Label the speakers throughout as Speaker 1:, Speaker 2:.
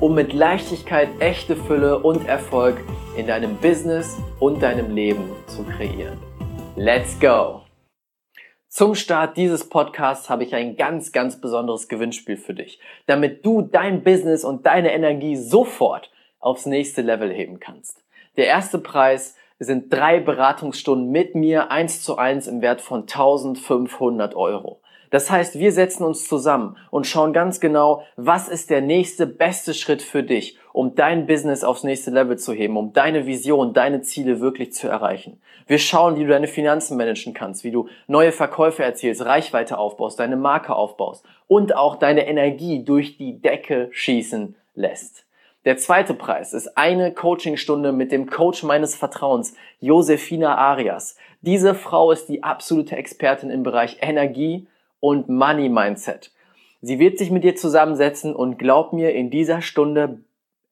Speaker 1: um mit Leichtigkeit echte Fülle und Erfolg in deinem Business und deinem Leben zu kreieren. Let's go! Zum Start dieses Podcasts habe ich ein ganz, ganz besonderes Gewinnspiel für dich, damit du dein Business und deine Energie sofort aufs nächste Level heben kannst. Der erste Preis sind drei Beratungsstunden mit mir eins zu eins im Wert von 1500 Euro. Das heißt, wir setzen uns zusammen und schauen ganz genau, was ist der nächste beste Schritt für dich, um dein Business aufs nächste Level zu heben, um deine Vision, deine Ziele wirklich zu erreichen. Wir schauen, wie du deine Finanzen managen kannst, wie du neue Verkäufe erzielst, Reichweite aufbaust, deine Marke aufbaust und auch deine Energie durch die Decke schießen lässt. Der zweite Preis ist eine Coachingstunde mit dem Coach meines Vertrauens, Josefina Arias. Diese Frau ist die absolute Expertin im Bereich Energie, und Money Mindset. Sie wird sich mit dir zusammensetzen und glaub mir, in dieser Stunde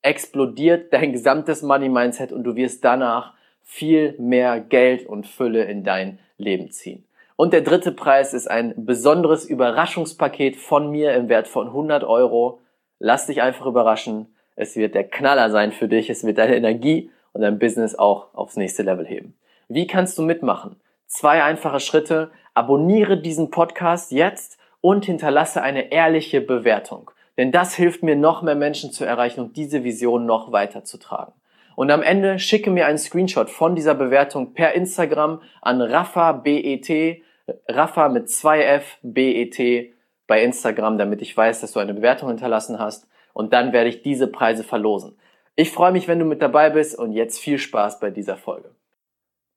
Speaker 1: explodiert dein gesamtes Money Mindset und du wirst danach viel mehr Geld und Fülle in dein Leben ziehen. Und der dritte Preis ist ein besonderes Überraschungspaket von mir im Wert von 100 Euro. Lass dich einfach überraschen. Es wird der Knaller sein für dich. Es wird deine Energie und dein Business auch aufs nächste Level heben. Wie kannst du mitmachen? Zwei einfache Schritte. Abonniere diesen Podcast jetzt und hinterlasse eine ehrliche Bewertung. Denn das hilft mir, noch mehr Menschen zu erreichen und diese Vision noch weiter zu tragen. Und am Ende schicke mir einen Screenshot von dieser Bewertung per Instagram an Rafa BET, Rafa mit 2F BET bei Instagram, damit ich weiß, dass du eine Bewertung hinterlassen hast. Und dann werde ich diese Preise verlosen. Ich freue mich, wenn du mit dabei bist und jetzt viel Spaß bei dieser Folge.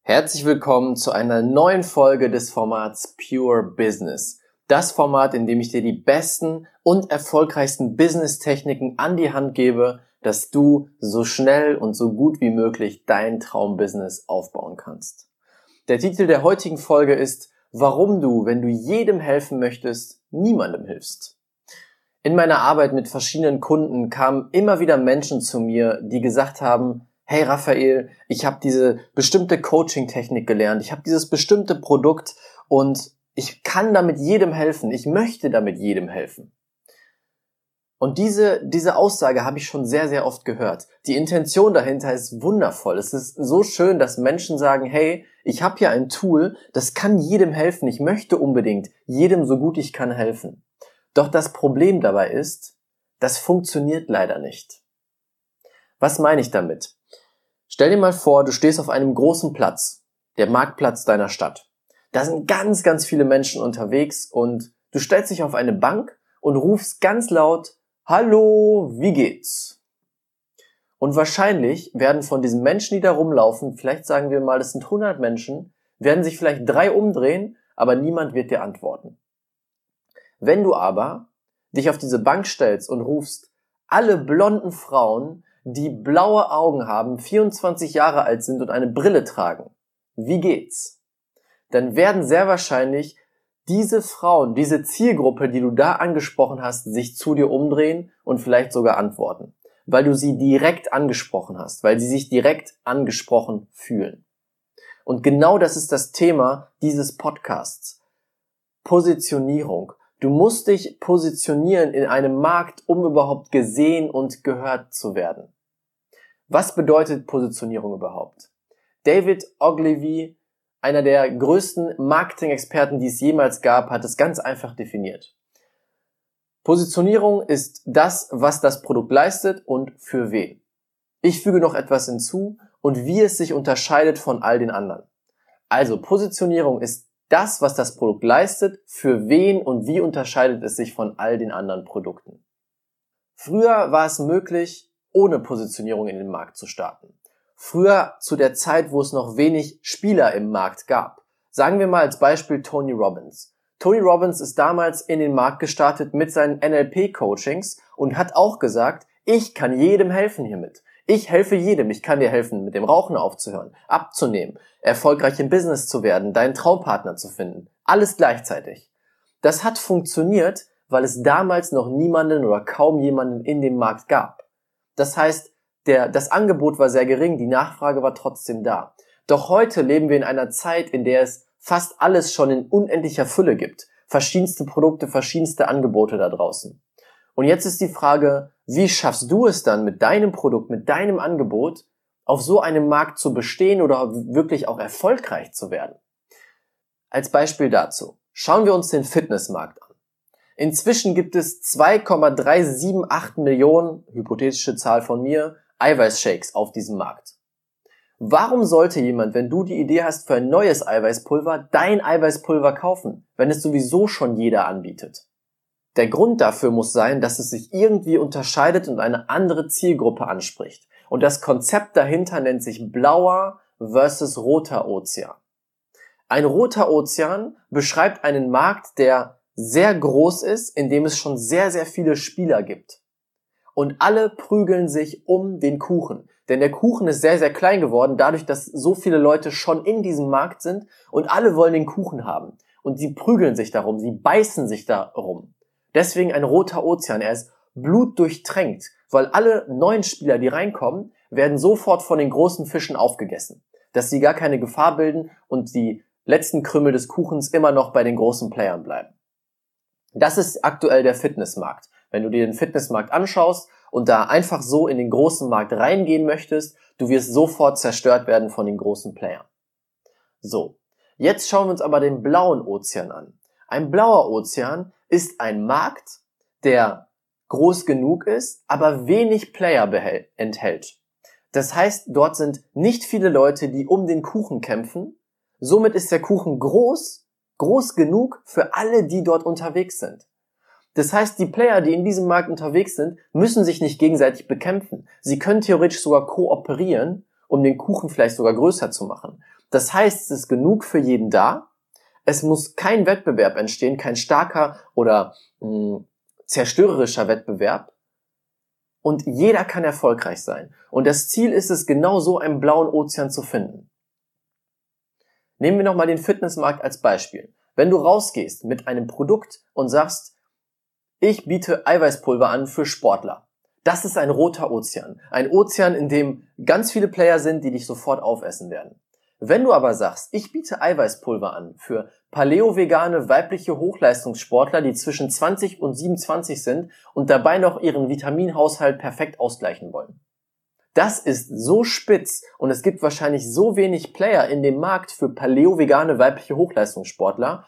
Speaker 1: Herzlich willkommen zu einer neuen Folge des Formats Pure Business. Das Format, in dem ich dir die besten und erfolgreichsten Business-Techniken an die Hand gebe, dass du so schnell und so gut wie möglich dein Traumbusiness aufbauen kannst. Der Titel der heutigen Folge ist, warum du, wenn du jedem helfen möchtest, niemandem hilfst. In meiner Arbeit mit verschiedenen Kunden kamen immer wieder Menschen zu mir, die gesagt haben, hey Raphael, ich habe diese bestimmte Coaching-Technik gelernt, ich habe dieses bestimmte Produkt und ich kann damit jedem helfen, ich möchte damit jedem helfen. Und diese, diese Aussage habe ich schon sehr, sehr oft gehört. Die Intention dahinter ist wundervoll. Es ist so schön, dass Menschen sagen, hey, ich habe hier ein Tool, das kann jedem helfen. Ich möchte unbedingt jedem so gut ich kann helfen. Doch das Problem dabei ist, das funktioniert leider nicht. Was meine ich damit? Stell dir mal vor, du stehst auf einem großen Platz, der Marktplatz deiner Stadt. Da sind ganz, ganz viele Menschen unterwegs und du stellst dich auf eine Bank und rufst ganz laut, Hallo, wie geht's? Und wahrscheinlich werden von diesen Menschen, die da rumlaufen, vielleicht sagen wir mal, das sind 100 Menschen, werden sich vielleicht drei umdrehen, aber niemand wird dir antworten. Wenn du aber dich auf diese Bank stellst und rufst, alle blonden Frauen, die blaue Augen haben, 24 Jahre alt sind und eine Brille tragen. Wie geht's? Dann werden sehr wahrscheinlich diese Frauen, diese Zielgruppe, die du da angesprochen hast, sich zu dir umdrehen und vielleicht sogar antworten, weil du sie direkt angesprochen hast, weil sie sich direkt angesprochen fühlen. Und genau das ist das Thema dieses Podcasts. Positionierung. Du musst dich positionieren in einem Markt, um überhaupt gesehen und gehört zu werden. Was bedeutet Positionierung überhaupt? David Ogilvy, einer der größten Marketing-Experten, die es jemals gab, hat es ganz einfach definiert. Positionierung ist das, was das Produkt leistet und für wen. Ich füge noch etwas hinzu und wie es sich unterscheidet von all den anderen. Also Positionierung ist das, was das Produkt leistet, für wen und wie unterscheidet es sich von all den anderen Produkten. Früher war es möglich, ohne Positionierung in den Markt zu starten. Früher zu der Zeit, wo es noch wenig Spieler im Markt gab. Sagen wir mal als Beispiel Tony Robbins. Tony Robbins ist damals in den Markt gestartet mit seinen NLP-Coachings und hat auch gesagt, ich kann jedem helfen hiermit. Ich helfe jedem. Ich kann dir helfen, mit dem Rauchen aufzuhören, abzunehmen, erfolgreich im Business zu werden, deinen Traumpartner zu finden. Alles gleichzeitig. Das hat funktioniert, weil es damals noch niemanden oder kaum jemanden in dem Markt gab. Das heißt, der, das Angebot war sehr gering, die Nachfrage war trotzdem da. Doch heute leben wir in einer Zeit, in der es fast alles schon in unendlicher Fülle gibt. Verschiedenste Produkte, verschiedenste Angebote da draußen. Und jetzt ist die Frage, wie schaffst du es dann mit deinem Produkt, mit deinem Angebot, auf so einem Markt zu bestehen oder wirklich auch erfolgreich zu werden? Als Beispiel dazu. Schauen wir uns den Fitnessmarkt an. Inzwischen gibt es 2,378 Millionen, hypothetische Zahl von mir, Eiweißshakes auf diesem Markt. Warum sollte jemand, wenn du die Idee hast für ein neues Eiweißpulver, dein Eiweißpulver kaufen, wenn es sowieso schon jeder anbietet? Der Grund dafür muss sein, dass es sich irgendwie unterscheidet und eine andere Zielgruppe anspricht. Und das Konzept dahinter nennt sich blauer versus roter Ozean. Ein roter Ozean beschreibt einen Markt, der sehr groß ist, in dem es schon sehr, sehr viele Spieler gibt. Und alle prügeln sich um den Kuchen. Denn der Kuchen ist sehr, sehr klein geworden, dadurch, dass so viele Leute schon in diesem Markt sind und alle wollen den Kuchen haben. Und sie prügeln sich darum, sie beißen sich darum. Deswegen ein roter Ozean. Er ist blutdurchtränkt, weil alle neuen Spieler, die reinkommen, werden sofort von den großen Fischen aufgegessen. Dass sie gar keine Gefahr bilden und die letzten Krümel des Kuchens immer noch bei den großen Playern bleiben. Das ist aktuell der Fitnessmarkt. Wenn du dir den Fitnessmarkt anschaust und da einfach so in den großen Markt reingehen möchtest, du wirst sofort zerstört werden von den großen Playern. So, jetzt schauen wir uns aber den blauen Ozean an. Ein blauer Ozean ist ein Markt, der groß genug ist, aber wenig Player enthält. Das heißt, dort sind nicht viele Leute, die um den Kuchen kämpfen. Somit ist der Kuchen groß, groß genug für alle, die dort unterwegs sind. Das heißt, die Player, die in diesem Markt unterwegs sind, müssen sich nicht gegenseitig bekämpfen. Sie können theoretisch sogar kooperieren, um den Kuchen vielleicht sogar größer zu machen. Das heißt, es ist genug für jeden da. Es muss kein Wettbewerb entstehen, kein starker oder mh, hm, zerstörerischer Wettbewerb. Und jeder kann erfolgreich sein. Und das Ziel ist es, genau so einen blauen Ozean zu finden. Nehmen wir nochmal den Fitnessmarkt als Beispiel. Wenn du rausgehst mit einem Produkt und sagst, ich biete Eiweißpulver an für Sportler. Das ist ein roter Ozean. Ein Ozean, in dem ganz viele Player sind, die dich sofort aufessen werden. Wenn du aber sagst, ich biete Eiweißpulver an für paleo-vegane weibliche Hochleistungssportler, die zwischen 20 und 27 sind und dabei noch ihren Vitaminhaushalt perfekt ausgleichen wollen. Das ist so spitz und es gibt wahrscheinlich so wenig Player in dem Markt für paleo-vegane weibliche Hochleistungssportler,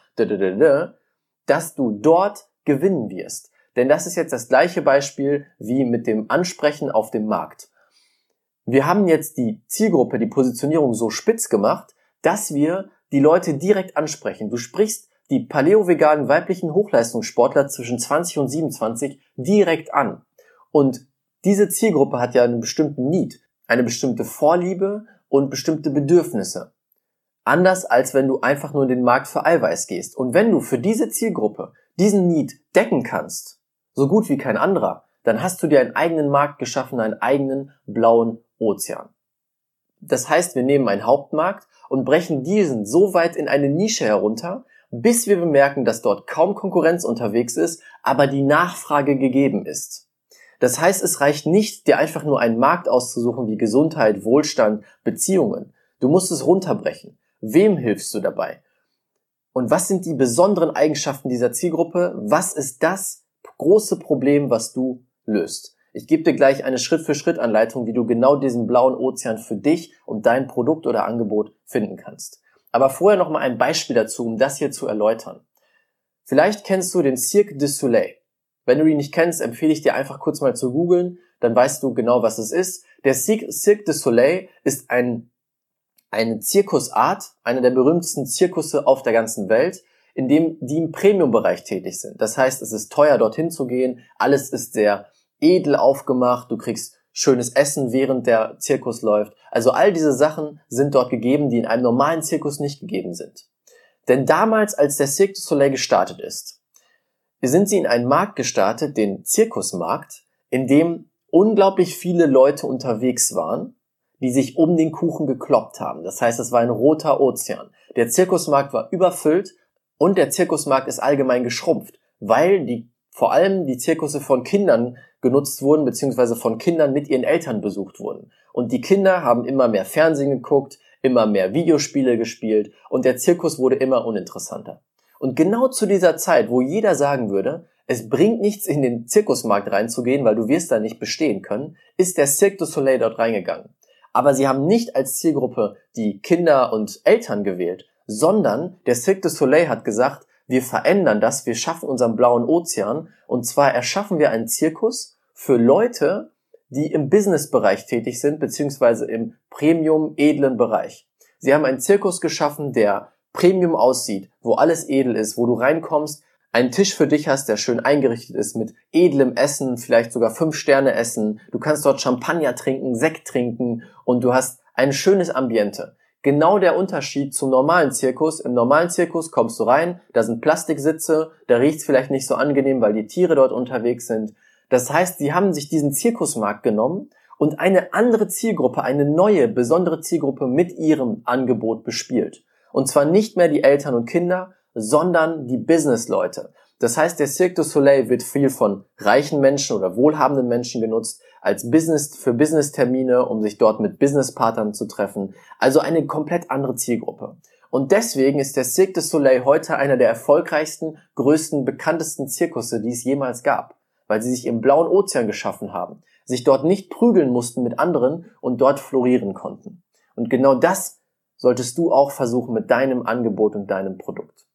Speaker 1: dass du dort gewinnen wirst. Denn das ist jetzt das gleiche Beispiel wie mit dem Ansprechen auf dem Markt. Wir haben jetzt die Zielgruppe, die Positionierung so spitz gemacht, dass wir die Leute direkt ansprechen. Du sprichst die paleo-veganen weiblichen Hochleistungssportler zwischen 20 und 27 direkt an. Und diese Zielgruppe hat ja einen bestimmten Need, eine bestimmte Vorliebe und bestimmte Bedürfnisse. Anders als wenn du einfach nur in den Markt für Eiweiß gehst. Und wenn du für diese Zielgruppe diesen Need decken kannst, so gut wie kein anderer, dann hast du dir einen eigenen Markt geschaffen, einen eigenen blauen Ozean. Das heißt, wir nehmen einen Hauptmarkt und brechen diesen so weit in eine Nische herunter, bis wir bemerken, dass dort kaum Konkurrenz unterwegs ist, aber die Nachfrage gegeben ist. Das heißt, es reicht nicht, dir einfach nur einen Markt auszusuchen wie Gesundheit, Wohlstand, Beziehungen. Du musst es runterbrechen. Wem hilfst du dabei? Und was sind die besonderen Eigenschaften dieser Zielgruppe? Was ist das große Problem, was du löst? Ich gebe dir gleich eine Schritt-für-Schritt-Anleitung, wie du genau diesen blauen Ozean für dich und dein Produkt oder Angebot finden kannst. Aber vorher noch mal ein Beispiel dazu, um das hier zu erläutern. Vielleicht kennst du den Cirque du Soleil. Wenn du ihn nicht kennst, empfehle ich dir einfach kurz mal zu googeln, dann weißt du genau, was es ist. Der Cirque du Soleil ist ein eine Zirkusart, einer der berühmtesten Zirkusse auf der ganzen Welt, in dem die im Premium-Bereich tätig sind. Das heißt, es ist teuer, dorthin zu gehen. Alles ist sehr edel aufgemacht. Du kriegst schönes Essen, während der Zirkus läuft. Also all diese Sachen sind dort gegeben, die in einem normalen Zirkus nicht gegeben sind. Denn damals, als der Cirque du Soleil gestartet ist, sind sie in einen Markt gestartet, den Zirkusmarkt, in dem unglaublich viele Leute unterwegs waren, die sich um den Kuchen gekloppt haben. Das heißt, es war ein roter Ozean. Der Zirkusmarkt war überfüllt und der Zirkusmarkt ist allgemein geschrumpft, weil die vor allem die Zirkusse von Kindern genutzt wurden, beziehungsweise von Kindern mit ihren Eltern besucht wurden. Und die Kinder haben immer mehr Fernsehen geguckt, immer mehr Videospiele gespielt und der Zirkus wurde immer uninteressanter. Und genau zu dieser Zeit, wo jeder sagen würde, es bringt nichts in den Zirkusmarkt reinzugehen, weil du wirst da nicht bestehen können, ist der Cirque du Soleil dort reingegangen. Aber sie haben nicht als Zielgruppe die Kinder und Eltern gewählt, sondern der Cirque du Soleil hat gesagt, wir verändern das, wir schaffen unseren blauen Ozean und zwar erschaffen wir einen Zirkus für Leute, die im Businessbereich tätig sind, beziehungsweise im Premium edlen Bereich. Sie haben einen Zirkus geschaffen, der Premium aussieht, wo alles edel ist, wo du reinkommst, einen Tisch für dich hast, der schön eingerichtet ist mit edlem Essen, vielleicht sogar fünf Sterne essen. Du kannst dort Champagner trinken, Sekt trinken und du hast ein schönes Ambiente genau der Unterschied zum normalen Zirkus. Im normalen Zirkus kommst du rein, da sind Plastiksitze, da riecht's vielleicht nicht so angenehm, weil die Tiere dort unterwegs sind. Das heißt, sie haben sich diesen Zirkusmarkt genommen und eine andere Zielgruppe, eine neue, besondere Zielgruppe mit ihrem Angebot bespielt. Und zwar nicht mehr die Eltern und Kinder, sondern die Businessleute. Das heißt, der Cirque du Soleil wird viel von reichen Menschen oder wohlhabenden Menschen genutzt, als Business für Business-Termine, um sich dort mit Businesspartnern zu treffen. Also eine komplett andere Zielgruppe. Und deswegen ist der Cirque du Soleil heute einer der erfolgreichsten, größten, bekanntesten Zirkusse, die es jemals gab, weil sie sich im blauen Ozean geschaffen haben, sich dort nicht prügeln mussten mit anderen und dort florieren konnten. Und genau das solltest du auch versuchen mit deinem Angebot und deinem Produkt.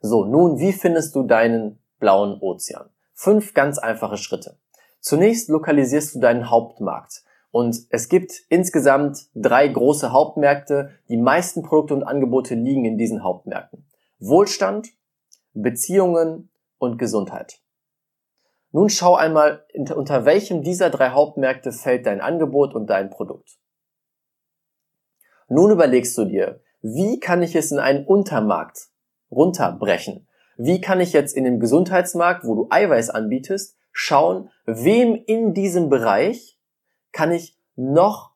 Speaker 1: So, nun, wie findest du deinen blauen Ozean? Fünf ganz einfache Schritte. Zunächst lokalisierst du deinen Hauptmarkt. Und es gibt insgesamt drei große Hauptmärkte. Die meisten Produkte und Angebote liegen in diesen Hauptmärkten. Wohlstand, Beziehungen und Gesundheit. Nun schau einmal, unter welchem dieser drei Hauptmärkte fällt dein Angebot und dein Produkt. Nun überlegst du dir, wie kann ich es in einen Untermarkt runterbrechen? Wie kann ich jetzt in dem Gesundheitsmarkt, wo du Eiweiß anbietest, schauen, wem in diesem Bereich kann ich noch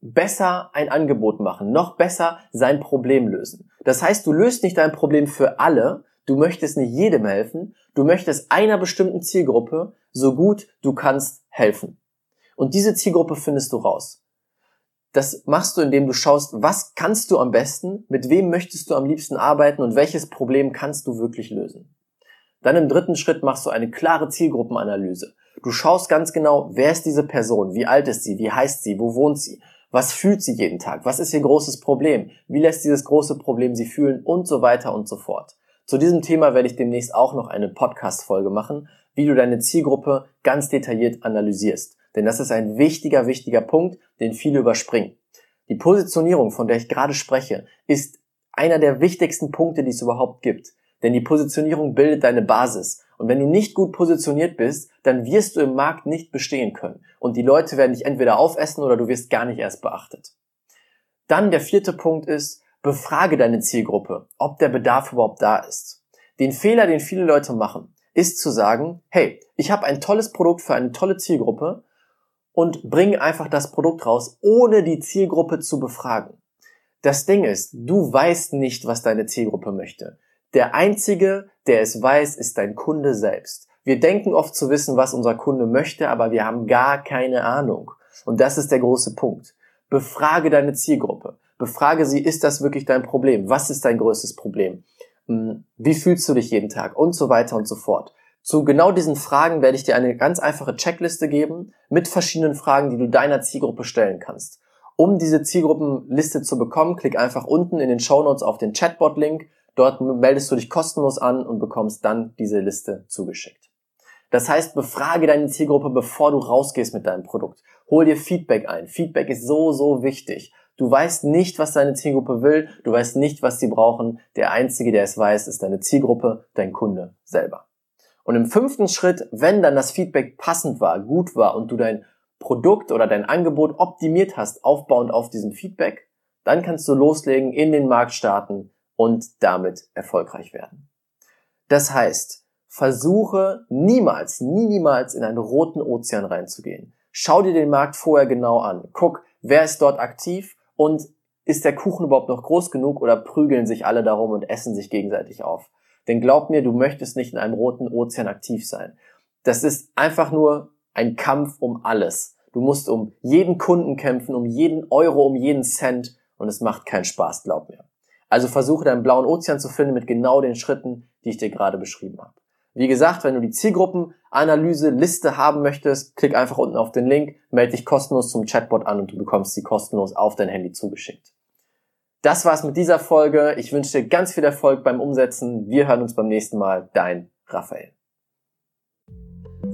Speaker 1: besser ein Angebot machen, noch besser sein Problem lösen. Das heißt, du löst nicht dein Problem für alle, du möchtest nicht jedem helfen, du möchtest einer bestimmten Zielgruppe so gut du kannst helfen. Und diese Zielgruppe findest du raus. Das machst du, indem du schaust, was kannst du am besten, mit wem möchtest du am liebsten arbeiten und welches Problem kannst du wirklich lösen. Dann im dritten Schritt machst du eine klare Zielgruppenanalyse. Du schaust ganz genau, wer ist diese Person, wie alt ist sie, wie heißt sie, wo wohnt sie, was fühlt sie jeden Tag, was ist ihr großes Problem, wie lässt dieses große Problem sie fühlen und so weiter und so fort. Zu diesem Thema werde ich demnächst auch noch eine Podcast-Folge machen, wie du deine Zielgruppe ganz detailliert analysierst. Denn das ist ein wichtiger, wichtiger Punkt, den viele überspringen. Die Positionierung, von der ich gerade spreche, ist einer der wichtigsten Punkte, die es überhaupt gibt. Denn die Positionierung bildet deine Basis. Und wenn du nicht gut positioniert bist, dann wirst du im Markt nicht bestehen können. Und die Leute werden dich entweder aufessen oder du wirst gar nicht erst beachtet. Dann der vierte Punkt ist, befrage deine Zielgruppe, ob der Bedarf überhaupt da ist. Den Fehler, den viele Leute machen, ist zu sagen, hey, ich habe ein tolles Produkt für eine tolle Zielgruppe und bringe einfach das Produkt raus, ohne die Zielgruppe zu befragen. Das Ding ist, du weißt nicht, was deine Zielgruppe möchte. Der Einzige, der es weiß, ist dein Kunde selbst. Wir denken oft zu wissen, was unser Kunde möchte, aber wir haben gar keine Ahnung. Und das ist der große Punkt. Befrage deine Zielgruppe. Befrage sie, ist das wirklich dein Problem? Was ist dein größtes Problem? Hm, wie fühlst du dich jeden Tag? Und so weiter und so fort. Zu genau diesen Fragen werde ich dir eine ganz einfache Checkliste geben mit verschiedenen Fragen, die du deiner Zielgruppe stellen kannst. Um diese Zielgruppenliste zu bekommen, klick einfach unten in den Show Notes auf den Chatbot-Link Dort meldest du dich kostenlos an und bekommst dann diese Liste zugeschickt. Das heißt, befrage deine Zielgruppe, bevor du rausgehst mit deinem Produkt. Hol dir Feedback ein. Feedback ist so, so wichtig. Du weißt nicht, was deine Zielgruppe will. Du weißt nicht, was sie brauchen. Der Einzige, der es weiß, ist deine Zielgruppe, dein Kunde selber. Und im fünften Schritt, wenn dann das Feedback passend war, gut war und du dein Produkt oder dein Angebot optimiert hast, aufbauend auf diesem Feedback, dann kannst du loslegen, in den Markt starten und damit erfolgreich werden. Das heißt, versuche niemals, nie, niemals in einen roten Ozean reinzugehen. Schau dir den Markt vorher genau an. Guck, wer ist dort aktiv und ist der Kuchen überhaupt noch groß genug oder prügeln sich alle darum und essen sich gegenseitig auf? Denn glaub mir, du möchtest nicht in einem roten Ozean aktiv sein. Das ist einfach nur ein Kampf um alles. Du musst um jeden Kunden kämpfen, um jeden Euro, um jeden Cent und es macht keinen Spaß, glaub mir. Also versuche deinen blauen Ozean zu finden mit genau den Schritten, die ich dir gerade beschrieben habe. Wie gesagt, wenn du die Zielgruppenanalyse Liste haben möchtest, klick einfach unten auf den Link, melde dich kostenlos zum Chatbot an und du bekommst sie kostenlos auf dein Handy zugeschickt. Das war's mit dieser Folge. Ich wünsche dir ganz viel Erfolg beim Umsetzen. Wir hören uns beim nächsten Mal. Dein Raphael.